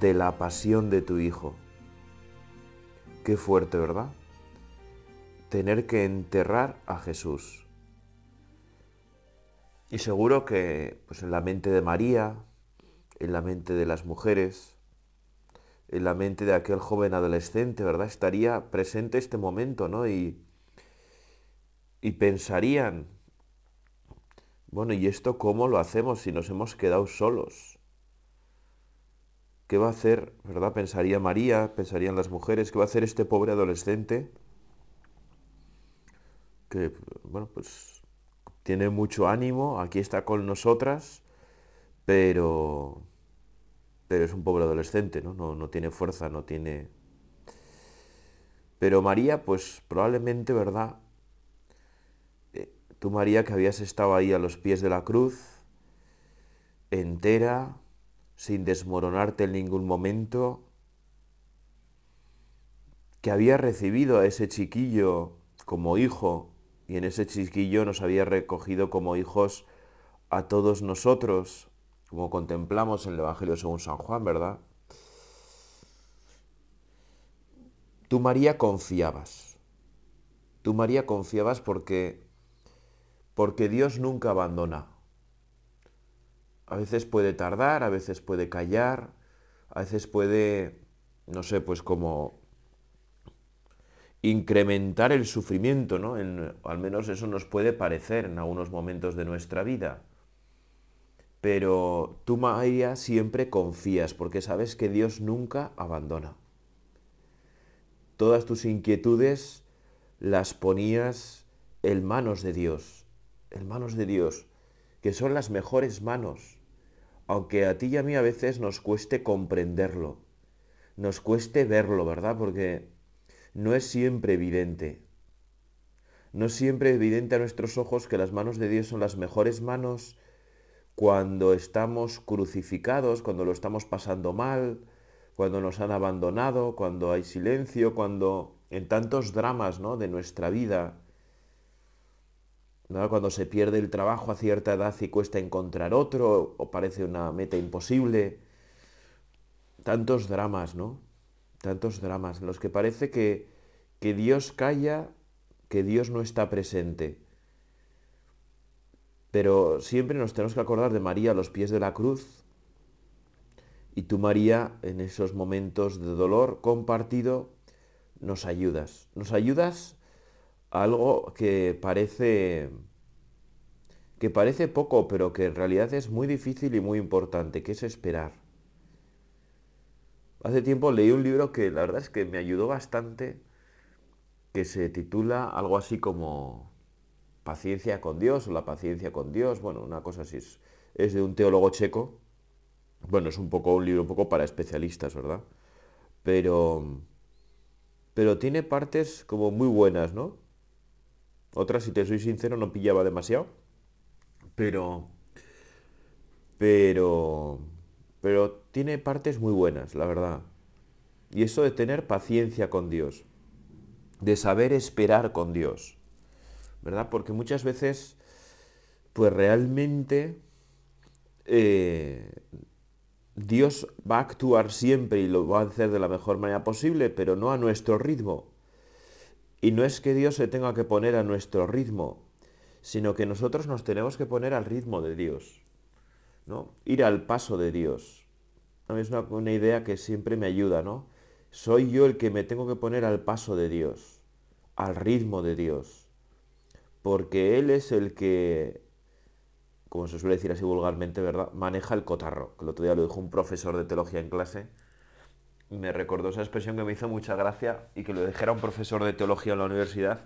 de la pasión de tu Hijo. Qué fuerte, ¿verdad? Tener que enterrar a Jesús. Y seguro que pues, en la mente de María, en la mente de las mujeres, en la mente de aquel joven adolescente, ¿verdad? Estaría presente este momento, ¿no? Y, y pensarían, bueno, ¿y esto cómo lo hacemos si nos hemos quedado solos? ¿Qué va a hacer, verdad? Pensaría María, pensarían las mujeres, ¿qué va a hacer este pobre adolescente? Que, bueno, pues tiene mucho ánimo, aquí está con nosotras, pero, pero es un pobre adolescente, ¿no? No, no tiene fuerza, no tiene... Pero María, pues probablemente, ¿verdad? Eh, tú María que habías estado ahí a los pies de la cruz, entera, sin desmoronarte en ningún momento, que había recibido a ese chiquillo como hijo y en ese chiquillo nos había recogido como hijos a todos nosotros, como contemplamos en el Evangelio según San Juan, ¿verdad? Tú María confiabas. Tú María confiabas porque porque Dios nunca abandona. A veces puede tardar, a veces puede callar, a veces puede, no sé, pues como incrementar el sufrimiento, ¿no? al menos eso nos puede parecer en algunos momentos de nuestra vida. Pero tú, María, siempre confías porque sabes que Dios nunca abandona. Todas tus inquietudes las ponías en manos de Dios, en manos de Dios que son las mejores manos, aunque a ti y a mí a veces nos cueste comprenderlo, nos cueste verlo, ¿verdad? Porque no es siempre evidente. No es siempre evidente a nuestros ojos que las manos de Dios son las mejores manos cuando estamos crucificados, cuando lo estamos pasando mal, cuando nos han abandonado, cuando hay silencio, cuando en tantos dramas ¿no? de nuestra vida cuando se pierde el trabajo a cierta edad y cuesta encontrar otro, o parece una meta imposible. Tantos dramas, ¿no? Tantos dramas en los que parece que, que Dios calla, que Dios no está presente. Pero siempre nos tenemos que acordar de María a los pies de la cruz. Y tú, María, en esos momentos de dolor compartido, nos ayudas. Nos ayudas algo que parece que parece poco, pero que en realidad es muy difícil y muy importante, que es esperar. Hace tiempo leí un libro que la verdad es que me ayudó bastante, que se titula algo así como Paciencia con Dios o la paciencia con Dios, bueno, una cosa así, es, es de un teólogo checo, bueno, es un poco un libro un poco para especialistas, ¿verdad? Pero, pero tiene partes como muy buenas, ¿no? Otras, si te soy sincero, no pillaba demasiado. Pero. Pero. Pero tiene partes muy buenas, la verdad. Y eso de tener paciencia con Dios. De saber esperar con Dios. ¿Verdad? Porque muchas veces. Pues realmente. Eh, Dios va a actuar siempre y lo va a hacer de la mejor manera posible, pero no a nuestro ritmo. Y no es que Dios se tenga que poner a nuestro ritmo, sino que nosotros nos tenemos que poner al ritmo de Dios, ¿no? Ir al paso de Dios. A mí es una, una idea que siempre me ayuda, ¿no? Soy yo el que me tengo que poner al paso de Dios, al ritmo de Dios, porque Él es el que, como se suele decir así vulgarmente, ¿verdad?, maneja el cotarro. El otro día lo dijo un profesor de teología en clase, me recordó esa expresión que me hizo mucha gracia y que lo dijera un profesor de teología en la universidad,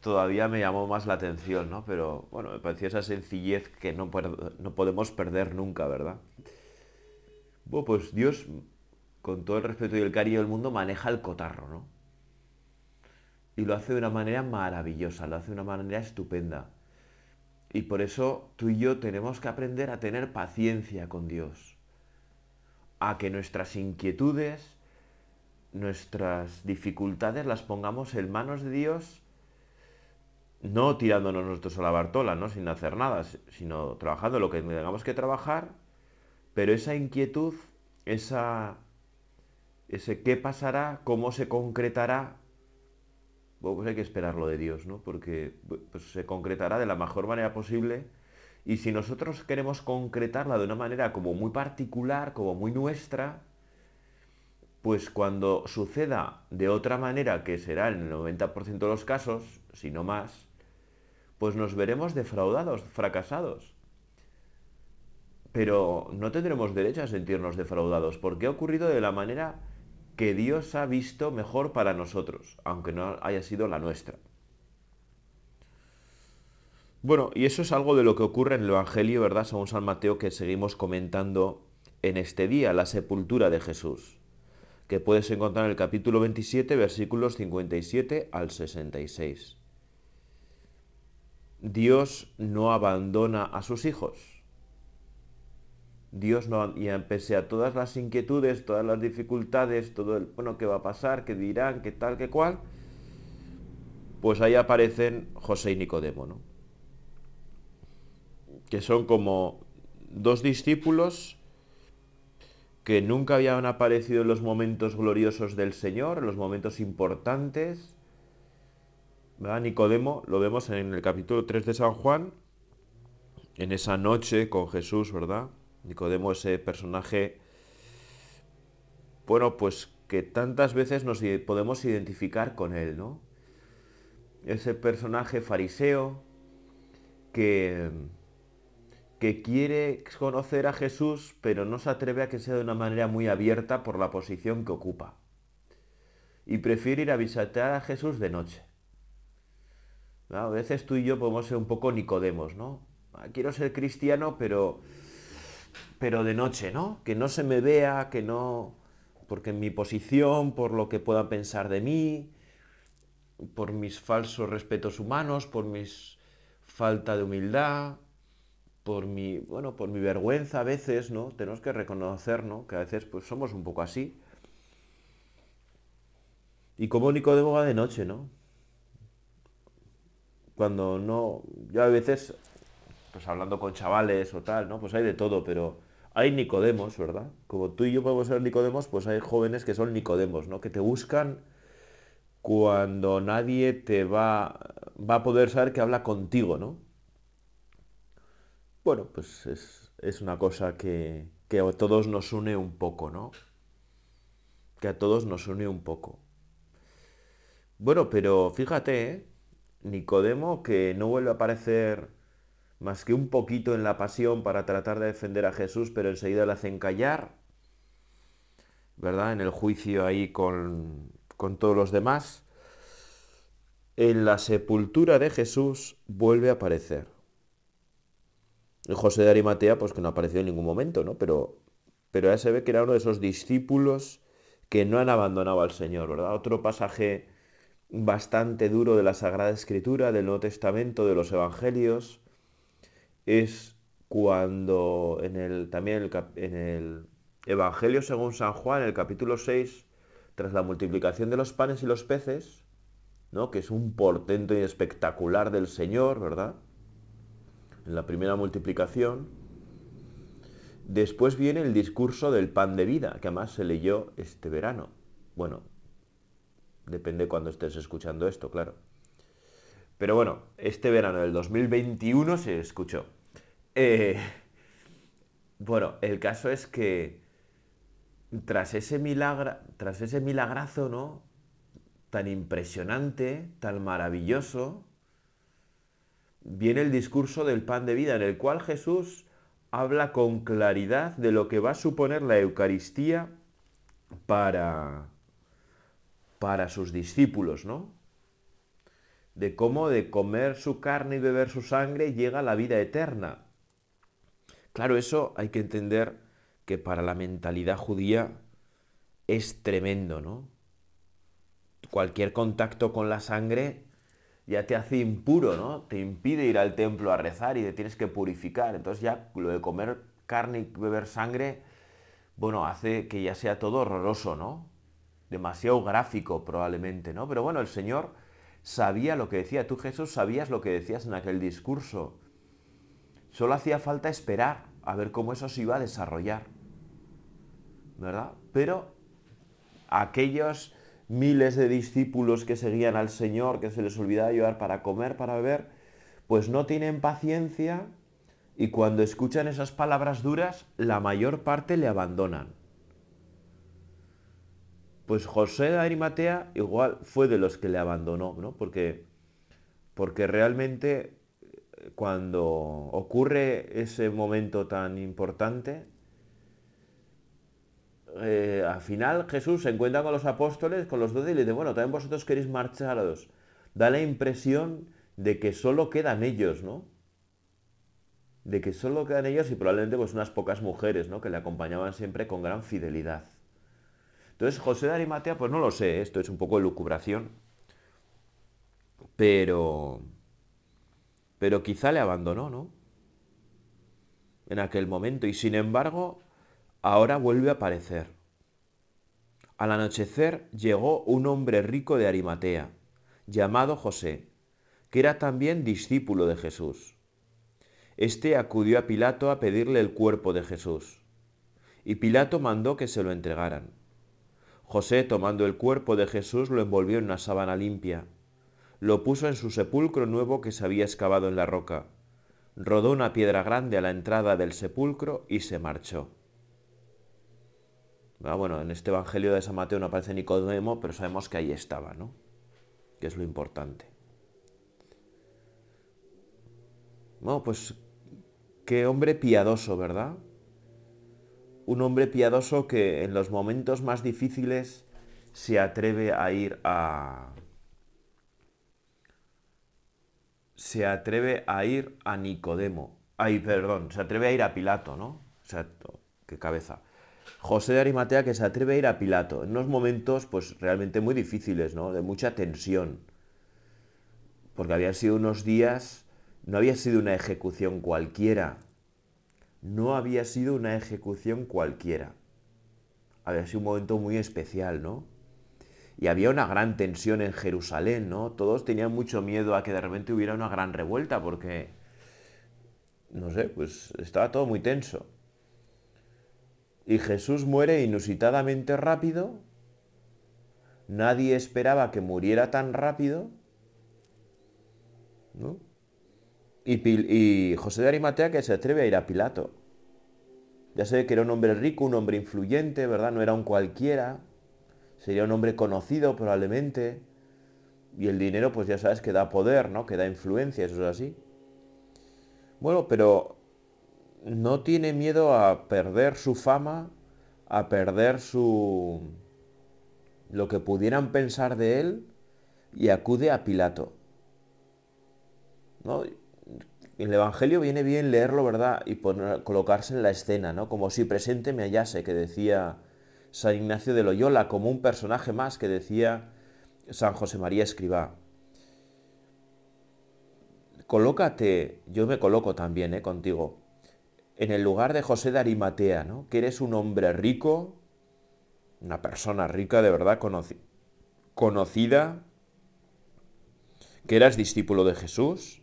todavía me llamó más la atención, ¿no? Pero bueno, me pareció esa sencillez que no, no podemos perder nunca, ¿verdad? Bueno, pues Dios, con todo el respeto y el cariño del mundo, maneja el cotarro, ¿no? Y lo hace de una manera maravillosa, lo hace de una manera estupenda. Y por eso tú y yo tenemos que aprender a tener paciencia con Dios. A que nuestras inquietudes, nuestras dificultades las pongamos en manos de Dios, no tirándonos nosotros a la bartola, ¿no? sin hacer nada, sino trabajando lo que tengamos que trabajar, pero esa inquietud, esa, ese qué pasará, cómo se concretará, pues hay que esperarlo de Dios, ¿no? Porque pues, se concretará de la mejor manera posible. Y si nosotros queremos concretarla de una manera como muy particular, como muy nuestra, pues cuando suceda de otra manera, que será en el 90% de los casos, si no más, pues nos veremos defraudados, fracasados. Pero no tendremos derecho a sentirnos defraudados, porque ha ocurrido de la manera que Dios ha visto mejor para nosotros, aunque no haya sido la nuestra. Bueno, y eso es algo de lo que ocurre en el Evangelio, ¿verdad? Según San Mateo, que seguimos comentando en este día, la sepultura de Jesús, que puedes encontrar en el capítulo 27, versículos 57 al 66. Dios no abandona a sus hijos. Dios no, y pese a todas las inquietudes, todas las dificultades, todo el, bueno, qué va a pasar, qué dirán, qué tal, qué cual, pues ahí aparecen José y Nicodemo, ¿no? Que son como dos discípulos que nunca habían aparecido en los momentos gloriosos del Señor, en los momentos importantes. ¿verdad? Nicodemo lo vemos en el capítulo 3 de San Juan, en esa noche con Jesús, ¿verdad? Nicodemo, ese personaje, bueno, pues que tantas veces nos podemos identificar con él, ¿no? Ese personaje fariseo que, que quiere conocer a Jesús, pero no se atreve a que sea de una manera muy abierta por la posición que ocupa. Y prefiere ir a visitar a Jesús de noche. A veces tú y yo podemos ser un poco Nicodemos, ¿no? Ah, quiero ser cristiano, pero pero de noche, ¿no? Que no se me vea, que no... Porque en mi posición, por lo que puedan pensar de mí, por mis falsos respetos humanos, por mi falta de humildad, por mi, bueno, por mi vergüenza a veces, ¿no? Tenemos que reconocer, ¿no? Que a veces pues somos un poco así. Y como Nicodemo va de noche, ¿no? Cuando no, yo a veces pues hablando con chavales o tal, ¿no? Pues hay de todo, pero hay Nicodemos, ¿verdad? Como tú y yo podemos ser Nicodemos, pues hay jóvenes que son Nicodemos, ¿no? Que te buscan cuando nadie te va, va a poder saber que habla contigo, ¿no? Bueno, pues es, una cosa que, que a todos nos une un poco, ¿no? Que a todos nos une un poco. Bueno, pero fíjate, ¿eh? Nicodemo que no vuelve a aparecer más que un poquito en la pasión para tratar de defender a Jesús, pero enseguida le hacen callar, ¿verdad? En el juicio ahí con, con todos los demás. En la sepultura de Jesús vuelve a aparecer. José de Arimatea, pues que no apareció en ningún momento, ¿no? Pero, pero ya se ve que era uno de esos discípulos que no han abandonado al Señor, ¿verdad? Otro pasaje bastante duro de la Sagrada Escritura, del Nuevo Testamento, de los Evangelios, es cuando en el, también en el Evangelio según San Juan, en el capítulo 6, tras la multiplicación de los panes y los peces, ¿no? que es un portento y espectacular del Señor, ¿verdad? En la primera multiplicación. Después viene el discurso del pan de vida, que además se leyó este verano. Bueno, depende cuando estés escuchando esto, claro. Pero bueno, este verano del 2021 se escuchó. Eh, bueno, el caso es que tras ese, milagro, tras ese milagrazo, ¿no? Tan impresionante, tan maravilloso, viene el discurso del pan de vida, en el cual Jesús habla con claridad de lo que va a suponer la Eucaristía para, para sus discípulos, ¿no? de cómo de comer su carne y beber su sangre llega la vida eterna. Claro, eso hay que entender que para la mentalidad judía es tremendo, ¿no? Cualquier contacto con la sangre ya te hace impuro, ¿no? Te impide ir al templo a rezar y te tienes que purificar. Entonces ya lo de comer carne y beber sangre, bueno, hace que ya sea todo horroroso, ¿no? Demasiado gráfico probablemente, ¿no? Pero bueno, el Señor sabía lo que decía. Tú Jesús sabías lo que decías en aquel discurso. Solo hacía falta esperar a ver cómo eso se iba a desarrollar. ¿Verdad? Pero aquellos miles de discípulos que seguían al Señor, que se les olvidaba llevar para comer, para beber, pues no tienen paciencia y cuando escuchan esas palabras duras, la mayor parte le abandonan. Pues José de Arimatea igual fue de los que le abandonó, ¿no? Porque, porque realmente cuando ocurre ese momento tan importante, eh, al final Jesús se encuentra con los apóstoles, con los doce, y le dice, bueno, también vosotros queréis marcharos. Da la impresión de que solo quedan ellos, ¿no? De que solo quedan ellos y probablemente pues unas pocas mujeres, ¿no? Que le acompañaban siempre con gran fidelidad. Entonces José de Arimatea, pues no lo sé, esto es un poco de lucubración, pero, pero quizá le abandonó, ¿no? En aquel momento. Y sin embargo, ahora vuelve a aparecer. Al anochecer llegó un hombre rico de Arimatea, llamado José, que era también discípulo de Jesús. Este acudió a Pilato a pedirle el cuerpo de Jesús, y Pilato mandó que se lo entregaran. José, tomando el cuerpo de Jesús, lo envolvió en una sábana limpia, lo puso en su sepulcro nuevo que se había excavado en la roca, rodó una piedra grande a la entrada del sepulcro y se marchó. Ah, bueno, en este Evangelio de San Mateo no aparece Nicodemo, pero sabemos que ahí estaba, ¿no? Que es lo importante. Bueno, pues qué hombre piadoso, ¿verdad? Un hombre piadoso que en los momentos más difíciles se atreve a ir a... Se atreve a ir a Nicodemo. Ay, perdón, se atreve a ir a Pilato, ¿no? O sea, qué cabeza José de Arimatea que se atreve a ir a Pilato, en unos momentos pues realmente muy difíciles, ¿no? De mucha tensión. Porque habían sido unos días, no había sido una ejecución cualquiera. No había sido una ejecución cualquiera. Había sido un momento muy especial, ¿no? Y había una gran tensión en Jerusalén, ¿no? Todos tenían mucho miedo a que de repente hubiera una gran revuelta porque, no sé, pues estaba todo muy tenso y Jesús muere inusitadamente rápido. Nadie esperaba que muriera tan rápido. ¿no? Y, José de Arimatea que se atreve a ir a Pilato. Ya sé que era un hombre rico, un hombre influyente, ¿verdad? No era un cualquiera. Sería un hombre conocido probablemente. Y el dinero, pues ya sabes que da poder, ¿no? Que da influencia, eso es así. Bueno, pero no tiene miedo a perder su fama, a perder su lo que pudieran pensar de él y acude a Pilato. ¿No? El Evangelio viene bien leerlo, ¿verdad? Y colocarse en la escena, ¿no? Como si presente me hallase, que decía San Ignacio de Loyola, como un personaje más que decía San José María Escribá. Colócate, yo me coloco también, ¿eh? Contigo en el lugar de José de Arimatea, ¿no? que eres un hombre rico, una persona rica de verdad conocida, que eras discípulo de Jesús,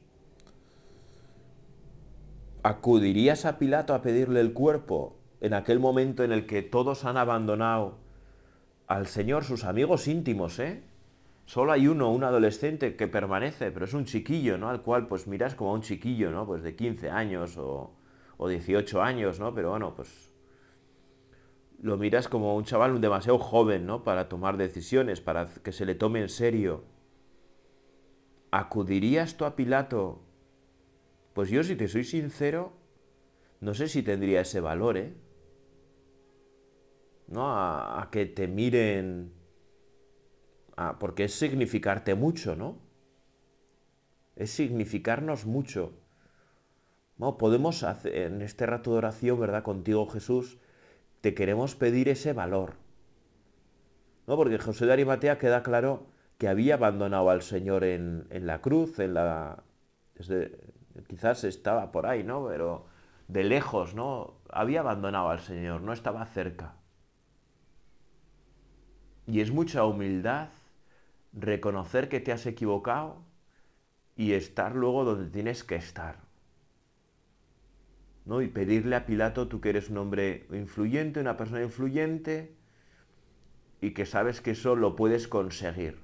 ¿acudirías a Pilato a pedirle el cuerpo en aquel momento en el que todos han abandonado al Señor, sus amigos íntimos, ¿eh? Solo hay uno, un adolescente que permanece, pero es un chiquillo, ¿no? Al cual pues miras como a un chiquillo, ¿no? Pues de 15 años o, o 18 años, ¿no? Pero bueno, pues lo miras como un chaval demasiado joven, ¿no? Para tomar decisiones, para que se le tome en serio. ¿Acudirías tú a Pilato? Pues yo, si te soy sincero, no sé si tendría ese valor, ¿eh? ¿No? A, que te miren... porque es significarte mucho, ¿no? Es significarnos mucho. No, podemos hacer en este rato de oración, ¿verdad? Contigo, Jesús, te queremos pedir ese valor. ¿No? Porque José de Arimatea queda claro que había abandonado al Señor en, la cruz, en la. quizás estaba por ahí, ¿no? Pero de lejos, ¿no? Había abandonado al Señor, no estaba cerca. Y es mucha humildad reconocer que te has equivocado y estar luego donde tienes que estar. ¿No? Y pedirle a Pilato, tú que eres un hombre influyente, una persona influyente, y que sabes que eso lo puedes conseguir.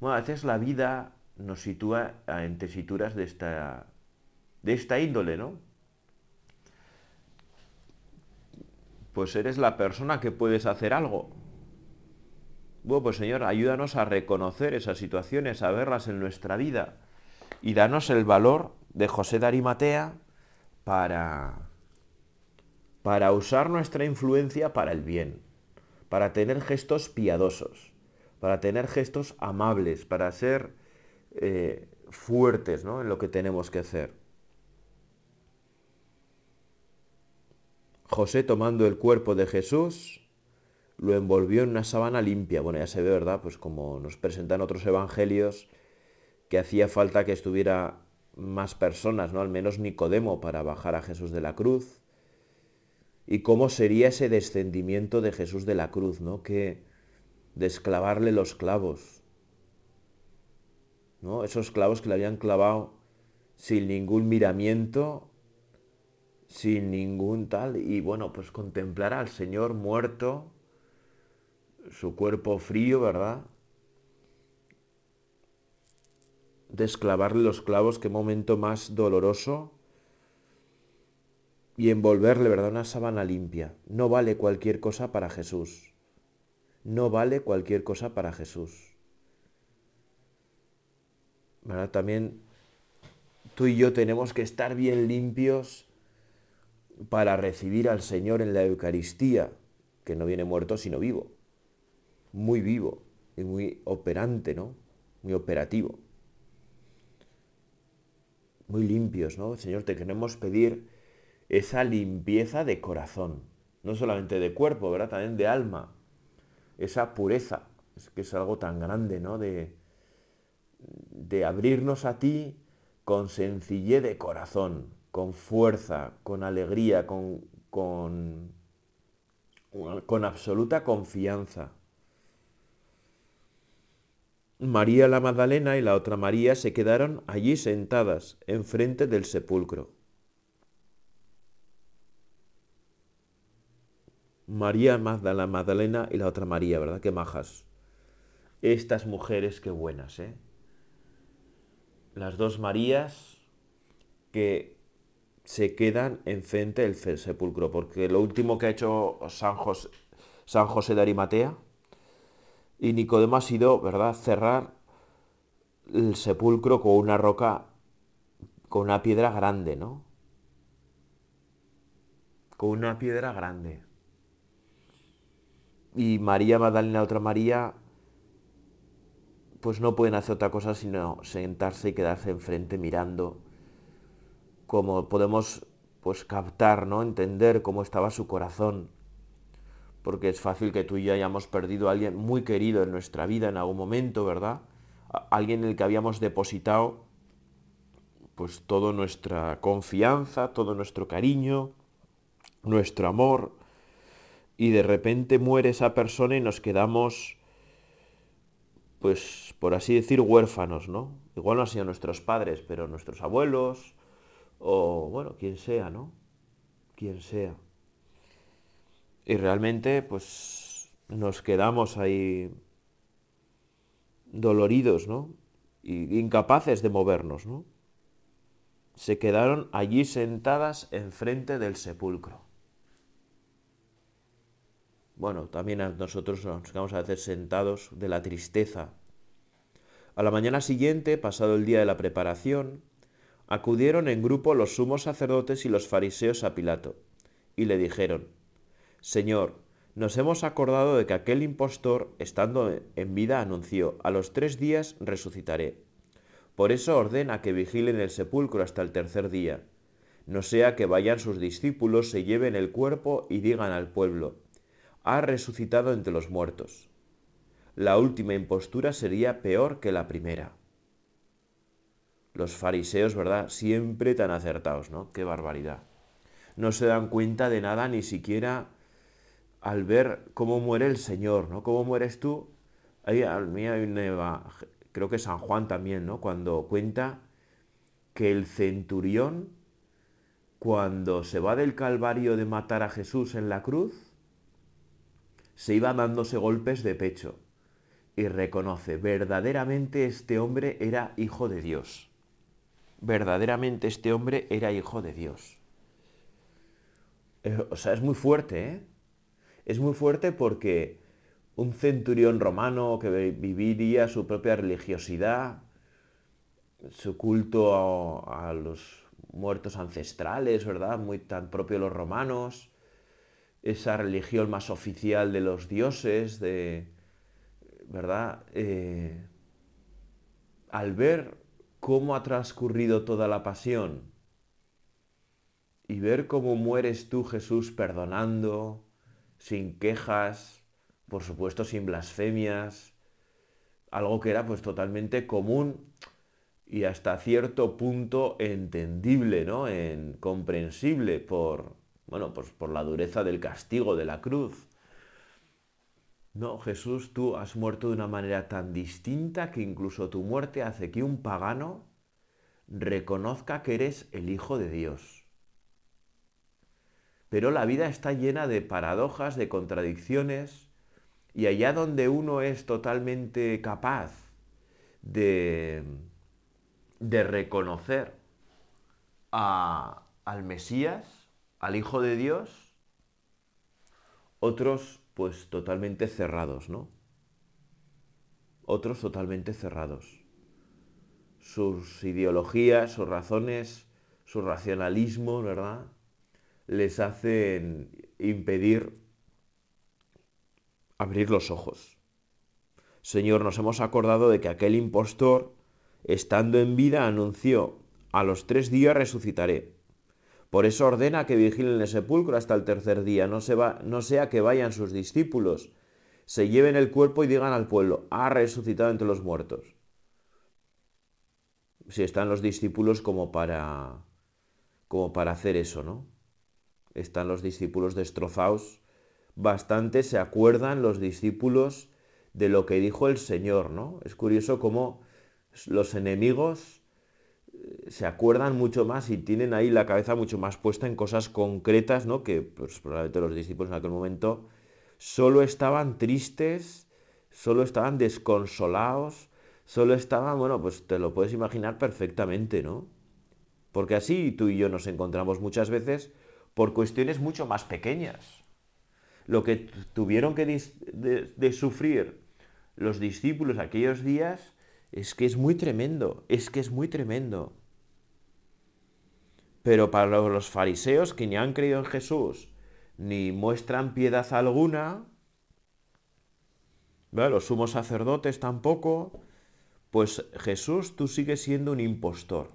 Bueno, a veces la vida nos sitúa en tesituras de esta, de esta índole, ¿no? Pues eres la persona que puedes hacer algo. Bueno, pues Señor, ayúdanos a reconocer esas situaciones, a verlas en nuestra vida y danos el valor de José de Arimatea para, para usar nuestra influencia para el bien, para tener gestos piadosos, para tener gestos amables, para ser eh, fuertes ¿no? en lo que tenemos que hacer. José tomando el cuerpo de Jesús, lo envolvió en una sábana limpia. Bueno, ya se ve, ¿verdad? Pues como nos presentan otros evangelios, que hacía falta que estuviera más personas, ¿no? Al menos Nicodemo para bajar a Jesús de la cruz. Y cómo sería ese descendimiento de Jesús de la cruz, ¿no? Que desclavarle los clavos, ¿no? Esos clavos que le habían clavado sin ningún miramiento, sin ningún tal, y bueno, pues contemplar al Señor muerto, su cuerpo frío, ¿verdad? Desclavarle los clavos, qué momento más doloroso. Y envolverle, ¿verdad? Una sábana limpia. No vale cualquier cosa para Jesús. No vale cualquier cosa para Jesús. También tú y yo tenemos que estar bien limpios para recibir al Señor en la Eucaristía, que no viene muerto sino vivo muy vivo y muy operante, ¿no? Muy operativo. Muy limpios, ¿no? Señor, te queremos pedir esa limpieza de corazón, no solamente de cuerpo, ¿verdad? También de alma. Esa pureza, es que es algo tan grande, ¿no? De, de abrirnos a ti con sencillez de corazón, con fuerza, con alegría, con, con, con absoluta confianza. María la Magdalena y la otra María se quedaron allí sentadas, enfrente del sepulcro. María Magdalena, Magdalena y la otra María, ¿verdad? Qué majas. Estas mujeres, qué buenas, ¿eh? Las dos Marías que se quedan enfrente del sepulcro, porque lo último que ha hecho San José, San José de Arimatea y Nicodemo ha sido, ¿verdad?, cerrar el sepulcro con una roca, con una piedra grande, ¿no? Con una piedra grande. Y María Magdalena, otra María, pues no pueden hacer otra cosa sino sentarse y quedarse enfrente mirando, como podemos pues captar, ¿no? Entender cómo estaba su corazón porque es fácil que tú y yo hayamos perdido a alguien muy querido en nuestra vida en algún momento, ¿verdad? alguien en el que habíamos depositado pues toda nuestra confianza, todo nuestro cariño, nuestro amor, y de repente muere esa persona y nos quedamos, pues por así decir, huérfanos, ¿no? Igual no han sido nuestros padres, pero nuestros abuelos, o bueno, quien sea, ¿no? Quien sea. Y realmente, pues nos quedamos ahí doloridos, ¿no? Y incapaces de movernos, ¿no? Se quedaron allí sentadas enfrente del sepulcro. Bueno, también a nosotros nos quedamos a veces sentados de la tristeza. A la mañana siguiente, pasado el día de la preparación, acudieron en grupo los sumos sacerdotes y los fariseos a Pilato, y le dijeron, Señor, nos hemos acordado de que aquel impostor, estando en vida, anunció, a los tres días resucitaré. Por eso ordena que vigilen el sepulcro hasta el tercer día. no sea que vayan sus discípulos, se lleven el cuerpo y digan al pueblo, ha resucitado entre los muertos. La última impostura sería peor que la primera. Los fariseos, ¿verdad? Siempre tan acertados, ¿no? Qué barbaridad. No se dan cuenta de nada ni siquiera al ver cómo muere el Señor, ¿no? ¿Cómo mueres tú? Ahí, hay una, creo que San Juan también, ¿no? Cuando cuenta que el centurión, cuando se va del Calvario de matar a Jesús en la cruz, se iba dándose golpes de pecho y reconoce, verdaderamente este hombre era hijo de Dios. Verdaderamente este hombre era hijo de Dios. Eh, o sea, es muy fuerte, ¿eh? Es muy fuerte porque un centurión romano que viviría su propia religiosidad, su culto a, los muertos ancestrales, ¿verdad? Muy tan propio de los romanos, esa religión más oficial de los dioses, de, ¿verdad? Eh, al ver cómo ha transcurrido toda la pasión y ver cómo mueres tú, Jesús, perdonando, sin quejas, por supuesto sin blasfemias, algo que era pues totalmente común y hasta cierto punto entendible, ¿no? En, comprensible por, bueno, pues por la dureza del castigo de la cruz. No, Jesús, tú has muerto de una manera tan distinta que incluso tu muerte hace que un pagano reconozca que eres el Hijo de Dios. Pero la vida está llena de paradojas, de contradicciones, y allá donde uno es totalmente capaz de, de reconocer al Mesías, al Hijo de Dios, otros pues totalmente cerrados, ¿no? Otros totalmente cerrados. Sus ideologías, sus razones, su racionalismo, ¿verdad? Les hacen impedir abrir los ojos. Señor, nos hemos acordado de que aquel impostor, estando en vida, anunció, a los tres días resucitaré. Por eso ordena que vigilen el sepulcro hasta el tercer día, no, no sea que vayan sus discípulos, se lleven el cuerpo y digan al pueblo, ha resucitado entre los muertos. Si están los discípulos como para como para hacer eso, ¿no? Están los discípulos destrozados bastante se acuerdan los discípulos de lo que dijo el Señor, ¿no? Es curioso cómo los enemigos eh, se acuerdan mucho más y tienen ahí la cabeza mucho más puesta en cosas concretas, ¿no? Que pues, probablemente los discípulos en aquel momento solo estaban tristes, solo estaban desconsolados, solo estaban, bueno, pues te lo puedes imaginar perfectamente, ¿no? Porque así tú y yo nos encontramos muchas veces por cuestiones mucho más pequeñas lo que tuvieron que de, sufrir los discípulos aquellos días es que es muy tremendo, es que es muy tremendo. Pero para los fariseos que ni han creído en Jesús, ni muestran piedad alguna, los sumos sacerdotes tampoco, pues Jesús tú sigues siendo un impostor.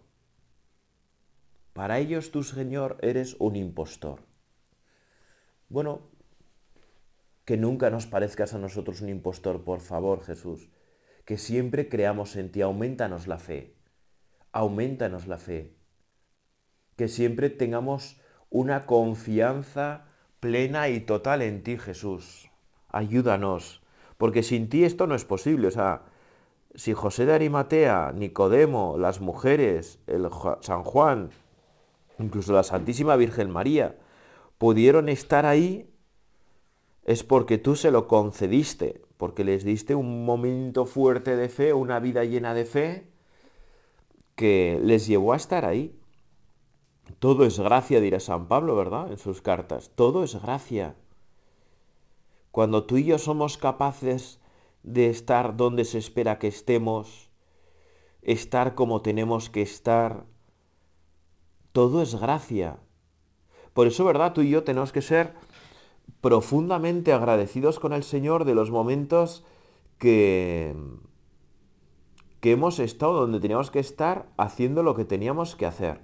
Para ellos tú, Señor, eres un impostor. Bueno, que nunca nos parezcas a nosotros un impostor, por favor, Jesús. Que siempre creamos en ti, aumentanos la fe. Aumentanos la fe. Que siempre tengamos una confianza plena y total en ti, Jesús. Ayúdanos, porque sin ti esto no es posible. O sea, si José de Arimatea, Nicodemo, las mujeres, el San Juan, incluso la Santísima Virgen María, pudieron estar ahí es porque tú se lo concediste, porque les diste un momento fuerte de fe, una vida llena de fe, que les llevó a estar ahí. Todo es gracia, dirá San Pablo, ¿verdad? En sus cartas. Todo es gracia. Cuando tú y yo somos capaces de estar donde se espera que estemos, estar como tenemos que estar, todo es gracia. Por eso, ¿verdad? Tú y yo tenemos que ser profundamente agradecidos con el Señor de los momentos que, que hemos estado donde teníamos que estar haciendo lo que teníamos que hacer.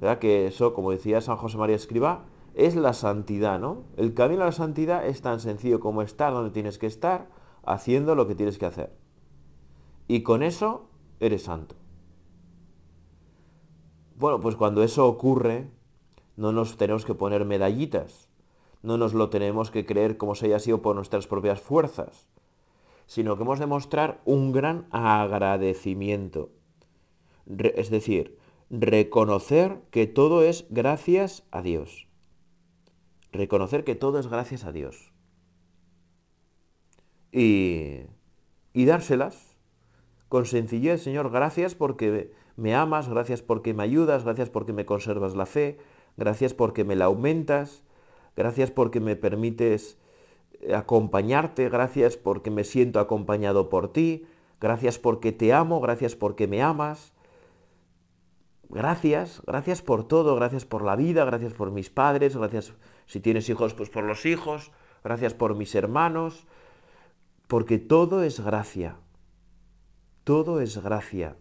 ¿Verdad? Que eso, como decía San José María Escriba, es la santidad, ¿no? El camino a la santidad es tan sencillo como estar donde tienes que estar, haciendo lo que tienes que hacer. Y con eso eres santo. Bueno, pues cuando eso ocurre, no nos tenemos que poner medallitas, no nos lo tenemos que creer como si haya sido por nuestras propias fuerzas, sino que hemos de mostrar un gran agradecimiento. es decir, reconocer que todo es gracias a Dios. Reconocer que todo es gracias a Dios. Y, y dárselas con sencillez, Señor, gracias porque me amas, gracias porque me ayudas, gracias porque me conservas la fe, gracias porque me la aumentas, gracias porque me permites eh, acompañarte, gracias porque me siento acompañado por ti, gracias porque te amo, gracias porque me amas. Gracias, gracias por todo, gracias por la vida, gracias por mis padres, gracias si tienes hijos, pues por los hijos, gracias por mis hermanos, porque todo es gracia, todo es gracia.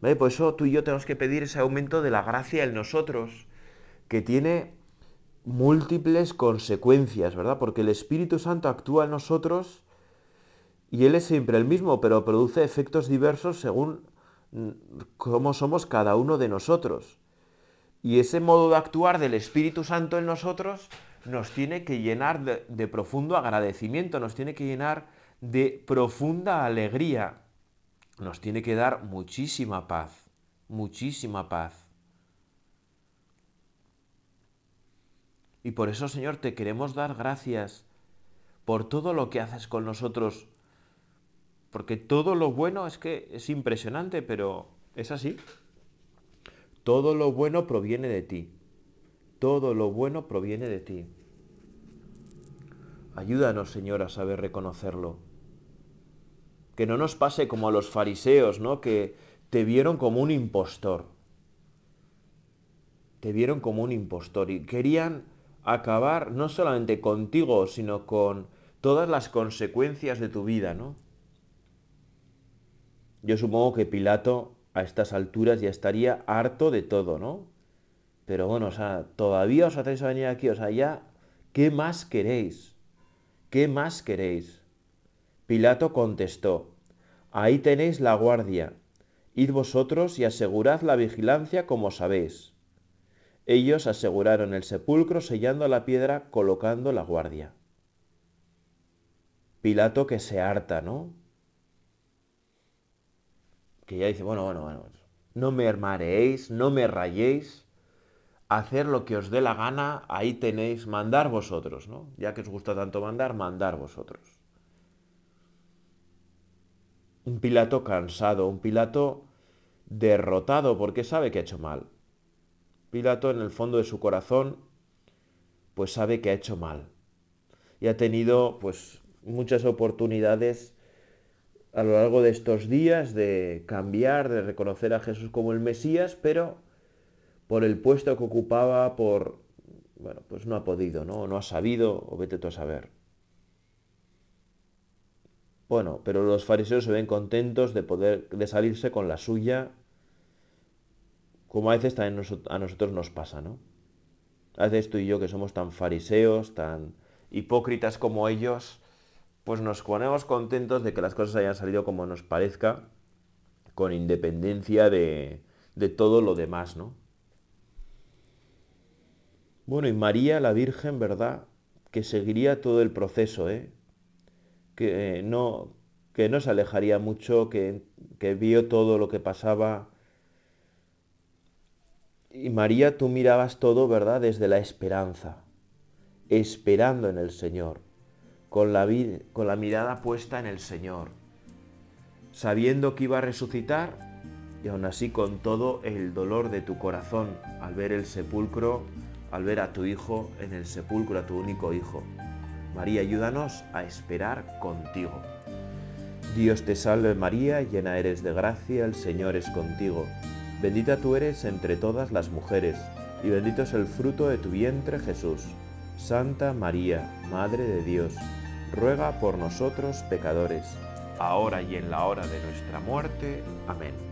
Por eso tú y yo tenemos que pedir ese aumento de la gracia en nosotros, que tiene múltiples consecuencias, ¿verdad? Porque el Espíritu Santo actúa en nosotros y Él es siempre el mismo, pero produce efectos diversos según mm, cómo somos cada uno de nosotros. Y ese modo de actuar del Espíritu Santo en nosotros nos tiene que llenar de, de profundo agradecimiento, nos tiene que llenar de profunda alegría nos tiene que dar muchísima paz, muchísima paz. Y por eso, Señor, te queremos dar gracias por todo lo que haces con nosotros, porque todo lo bueno es que es impresionante, pero es así. Todo lo bueno proviene de ti. Todo lo bueno proviene de ti. Ayúdanos, Señor, a saber reconocerlo que no nos pase como a los fariseos, ¿no? Que te vieron como un impostor. Te vieron como un impostor y querían acabar no solamente contigo, sino con todas las consecuencias de tu vida, ¿no? Yo supongo que Pilato a estas alturas ya estaría harto de todo, ¿no? Pero bueno, o sea, todavía os hacéis venir aquí, o sea, ya, ¿qué más queréis? ¿Qué más queréis? Pilato contestó, Ahí tenéis la guardia, id vosotros y asegurad la vigilancia como sabéis. Ellos aseguraron el sepulcro sellando la piedra colocando la guardia. Pilato que se harta, ¿no? Que ya dice, bueno, bueno, bueno, no me mareéis, no me rayéis, hacer lo que os dé la gana, ahí tenéis, mandar vosotros, ¿no? Ya que os gusta tanto mandar, mandar vosotros un Pilato cansado, un Pilato derrotado porque sabe que ha hecho mal. Pilato en el fondo de su corazón pues sabe que ha hecho mal y ha tenido pues muchas oportunidades a lo largo de estos días de cambiar, de reconocer a Jesús como el Mesías, pero por el puesto que ocupaba, por bueno, pues no ha podido, ¿no? No ha sabido, o vete tú a saber. Bueno, pero los fariseos se ven contentos de poder de salirse con la suya, como a veces también a nosotros nos pasa, ¿no? A veces tú y yo que somos tan fariseos, tan hipócritas como ellos, pues nos ponemos contentos de que las cosas hayan salido como nos parezca, con independencia de, de todo lo demás, ¿no? Bueno, y María, la Virgen, ¿verdad? Que seguiría todo el proceso, ¿eh? Que no, que no se alejaría mucho, que, que vio todo lo que pasaba. Y María, tú mirabas todo, ¿verdad? Desde la esperanza, esperando en el Señor, con la, con la mirada puesta en el Señor, sabiendo que iba a resucitar y aún así con todo el dolor de tu corazón al ver el sepulcro, al ver a tu hijo en el sepulcro, a tu único hijo. María, ayúdanos a esperar contigo. Dios te salve María, llena eres de gracia, el Señor es contigo. Bendita tú eres entre todas las mujeres, y bendito es el fruto de tu vientre Jesús. Santa María, Madre de Dios, ruega por nosotros pecadores, ahora y en la hora de nuestra muerte. Amén.